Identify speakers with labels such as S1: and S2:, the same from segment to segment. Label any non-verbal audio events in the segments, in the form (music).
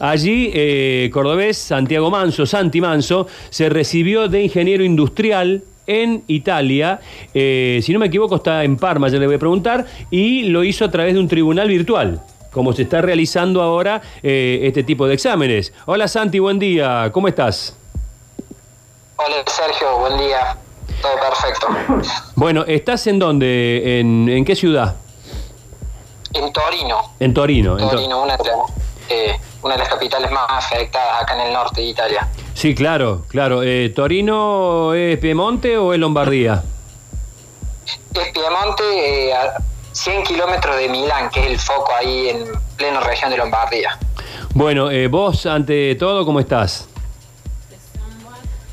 S1: Allí, eh, cordobés Santiago Manso, Santi Manso, se recibió de ingeniero industrial en Italia, eh, si no me equivoco está en Parma, ya le voy a preguntar, y lo hizo a través de un tribunal virtual, como se está realizando ahora eh, este tipo de exámenes. Hola Santi, buen día, ¿cómo estás?
S2: Hola Sergio, buen día. Todo perfecto.
S1: Bueno, ¿estás en dónde? ¿En, en qué ciudad?
S2: En Torino.
S1: En Torino. en Tor-
S2: Torino, una de, las, eh, una de las capitales más afectadas acá en el norte de Italia.
S1: Sí, claro, claro. Eh, ¿Torino es Piemonte o es Lombardía?
S2: Es Piemonte, eh, a 100 kilómetros de Milán, que es el foco ahí en pleno región de Lombardía.
S1: Bueno, eh, vos ante todo, ¿cómo estás?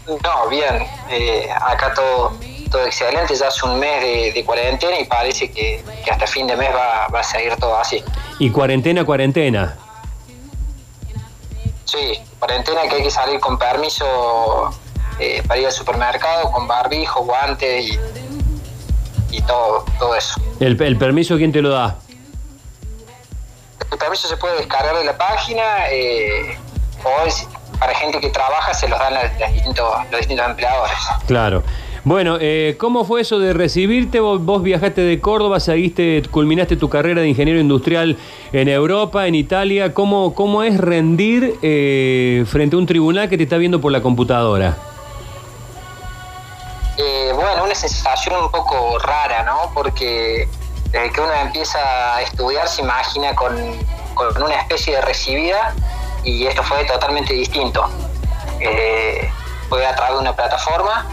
S2: No, bien. eh, acá todo, todo excelente. Ya hace un mes de, de cuarentena y parece que, que hasta fin de mes va, va a seguir todo así.
S1: Y cuarentena, cuarentena.
S2: Sí, cuarentena que hay que salir con permiso eh, para ir al supermercado, con barbijo, guantes y, y todo, todo eso.
S1: El, el permiso, ¿quién te lo da?
S2: El permiso se puede descargar de la página eh, o es- para gente que trabaja se los dan las distintos, los distintos empleadores.
S1: Claro. Bueno, eh, ¿cómo fue eso de recibirte? Vos, vos viajaste de Córdoba, seguiste, culminaste tu carrera de ingeniero industrial en Europa, en Italia. ¿Cómo, cómo es rendir eh, frente a un tribunal que te está viendo por la computadora?
S2: Eh, bueno, una sensación un poco rara, ¿no? Porque desde que uno empieza a estudiar se imagina con, con una especie de recibida y esto fue totalmente distinto. Eh, fue a través de una plataforma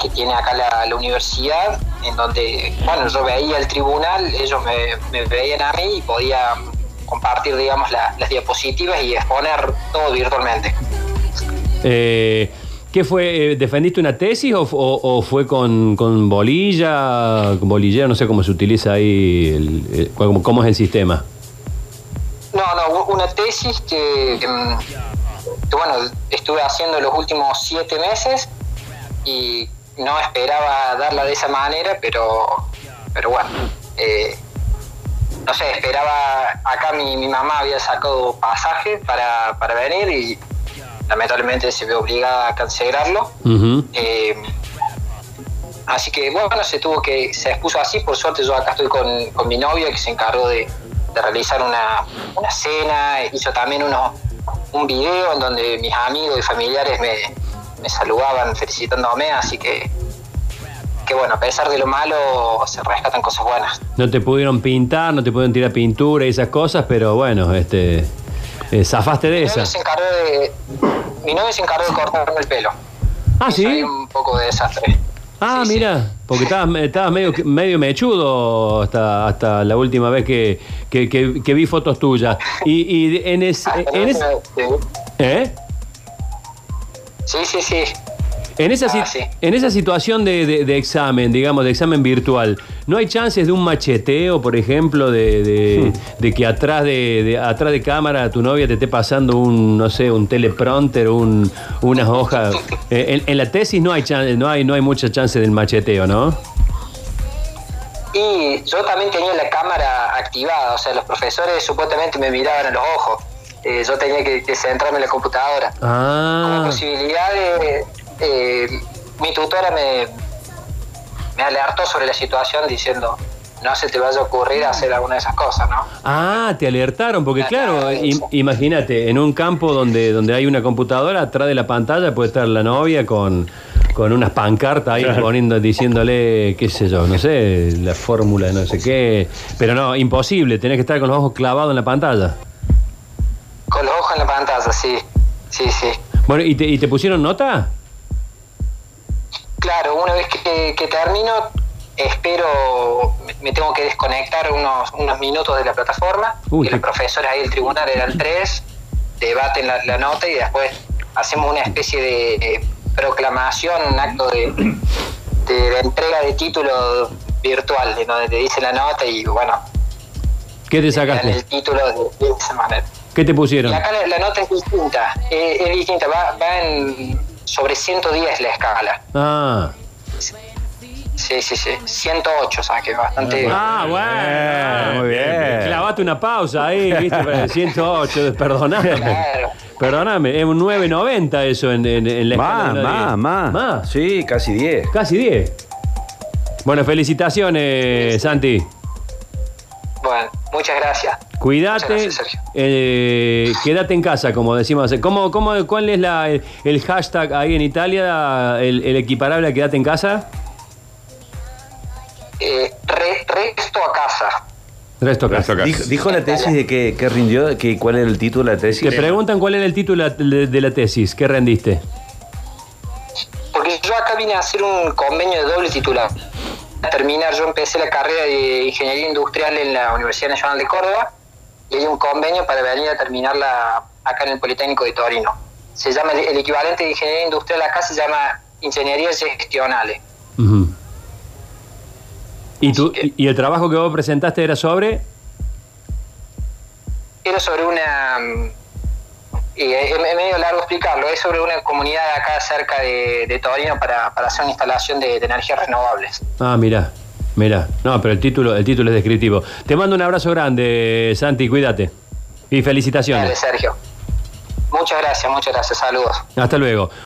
S2: que tiene acá la, la universidad, en donde, bueno, yo veía el tribunal, ellos me, me veían a mí y podía compartir, digamos, la- las diapositivas y exponer todo virtualmente.
S1: Eh, ¿Qué fue? eh, ¿Defendiste una tesis o, o- o fue con, con bolilla, con bolillero? No sé cómo se utiliza ahí, el- el- cómo, cómo es el sistema.
S2: No, no, una tesis que, em, que, bueno, estuve haciendo los últimos siete meses y no esperaba darla de esa manera, pero, pero bueno, eh, no sé, esperaba, acá mi, mi mamá había sacado pasaje para, para venir y lamentablemente se ve obligada a cancelarlo. Eh, así que bueno, se tuvo que, se expuso así, por suerte yo acá estoy con, con mi novia que se encargó de, de realizar una, una cena, hizo también uno, un video en donde mis amigos y familiares me, me saludaban felicitándome, así que, que bueno, a pesar de lo malo se rescatan cosas buenas.
S1: No te pudieron pintar, no te pudieron tirar pintura y esas cosas, pero bueno, este, eh, zafaste de
S2: de, mi novia se encargó de cortarme el pelo.
S1: Ah, sí.
S2: un poco de desastre.
S1: Ah,
S2: Sí, sí.
S1: mira, porque estabas, estabas medio, medio mechudo hasta, hasta la última vez que, que- que- que vi fotos tuyas. Y, y en ese...
S2: Ah,
S1: En ese ¿Eh?
S2: Sí, sí, sí.
S1: En esa, si-
S2: Ah, sí.
S1: en esa situación de, de- de examen, digamos, de examen virtual, ¿no hay chances de un macheteo, por ejemplo, de, de- de que atrás de, de- atrás de cámara tu novia te esté pasando un, no sé, un teleprompter, un, unas hojas? (laughs) Eh, en, en la tesis no hay, chan- no, hay, no hay mucha chance del macheteo, ¿no?
S2: Y yo también tenía la cámara activada, o sea, los profesores supuestamente me miraban a los ojos. Eh, yo tenía que, que centrarme en la computadora. Como
S1: Ah,
S2: posibilidad de... eh, mi tutora me, me alertó sobre la situación diciendo, no se te vaya a ocurrir hacer alguna de esas cosas, ¿no?
S1: ah, te alertaron, porque
S2: Ah,
S1: claro, im- imagínate, en un campo donde, donde hay una computadora, atrás de la pantalla puede estar la novia con, con unas pancartas ahí poniendo, diciéndole, qué sé yo, no sé, la fórmula de no sé qué. Pero no, imposible, tenés que estar con los ojos clavados en la pantalla.
S2: En la pantalla, sí, sí, sí.
S1: Bueno, ¿y te, y te pusieron nota?
S2: Claro, una vez que, que termino, espero, me- tengo que desconectar unos, unos minutos de la plataforma,
S1: Uy,
S2: que
S1: qué-
S2: los profesores ahí del tribunal eran tres, debaten la, la nota y después hacemos una especie de eh, proclamación, un acto de, de, de entrega de título virtual, en donde te dice la nota y bueno,
S1: ¿Qué te
S2: te dan el
S1: sacaste?
S2: título de, de esa manera.
S1: ¿Qué te
S2: Y
S1: pusieron?
S2: acá la, la nota es distinta, eh, es distinta, va, va en sobre 110 la escala.
S1: Ah,
S2: Sí, sí, sí. 108 saqué, bastante.
S1: Ah, bueno.
S3: muy bien.
S1: Clavate una pausa ahí, ¿viste? Para el 108, (laughs) perdoname.
S2: Claro.
S1: Perdóname, es un 9.90 eso en, en, en la escala
S3: Más, más,
S1: 10.
S3: más.
S1: Más.
S3: Sí, casi 10.
S1: Casi 10. Bueno, felicitaciones, Santi.
S2: Bueno, muchas gracias.
S1: Cuídate,
S2: gracias,
S1: eh, quédate en casa, como decimos. ¿Cómo, cómo, ¿Cuál es la, el, el hashtag ahí en Italia, el, el equiparable a quédate en casa?
S2: Eh, re- resto a casa.
S1: Resto casa.
S4: Resto casa.
S3: Dijo, dijo la tesis de que, que rindió, que cuál era el título de la tesis.
S1: Te preguntan cuál era el título de, de la tesis. ¿Qué rendiste?
S2: Porque yo acá vine a hacer un convenio de doble titular. Terminar, yo empecé la carrera de Ingeniería Industrial en la Universidad Nacional de Córdoba y hay un convenio para venir a terminarla acá en el Politécnico de Torino. Se llama, el, equivalente de Ingeniería Industrial acá se llama Ingeniería Gestionale.
S1: Ujú. ¿Y, tú, y el trabajo que vos presentaste era sobre?
S2: Era sobre una... Y es es medio largo explicarlo, es sobre una comunidad acá cerca de, de Torino para, para hacer una instalación de, de energías renovables.
S1: Ah, mira, mira. No, pero el título, el título es descriptivo. Te mando un abrazo grande, Santi, cuídate. Y
S2: Dale,
S1: felicitaciones.
S2: Sergio. Muchas gracias, muchas gracias, saludos.
S1: Hasta luego.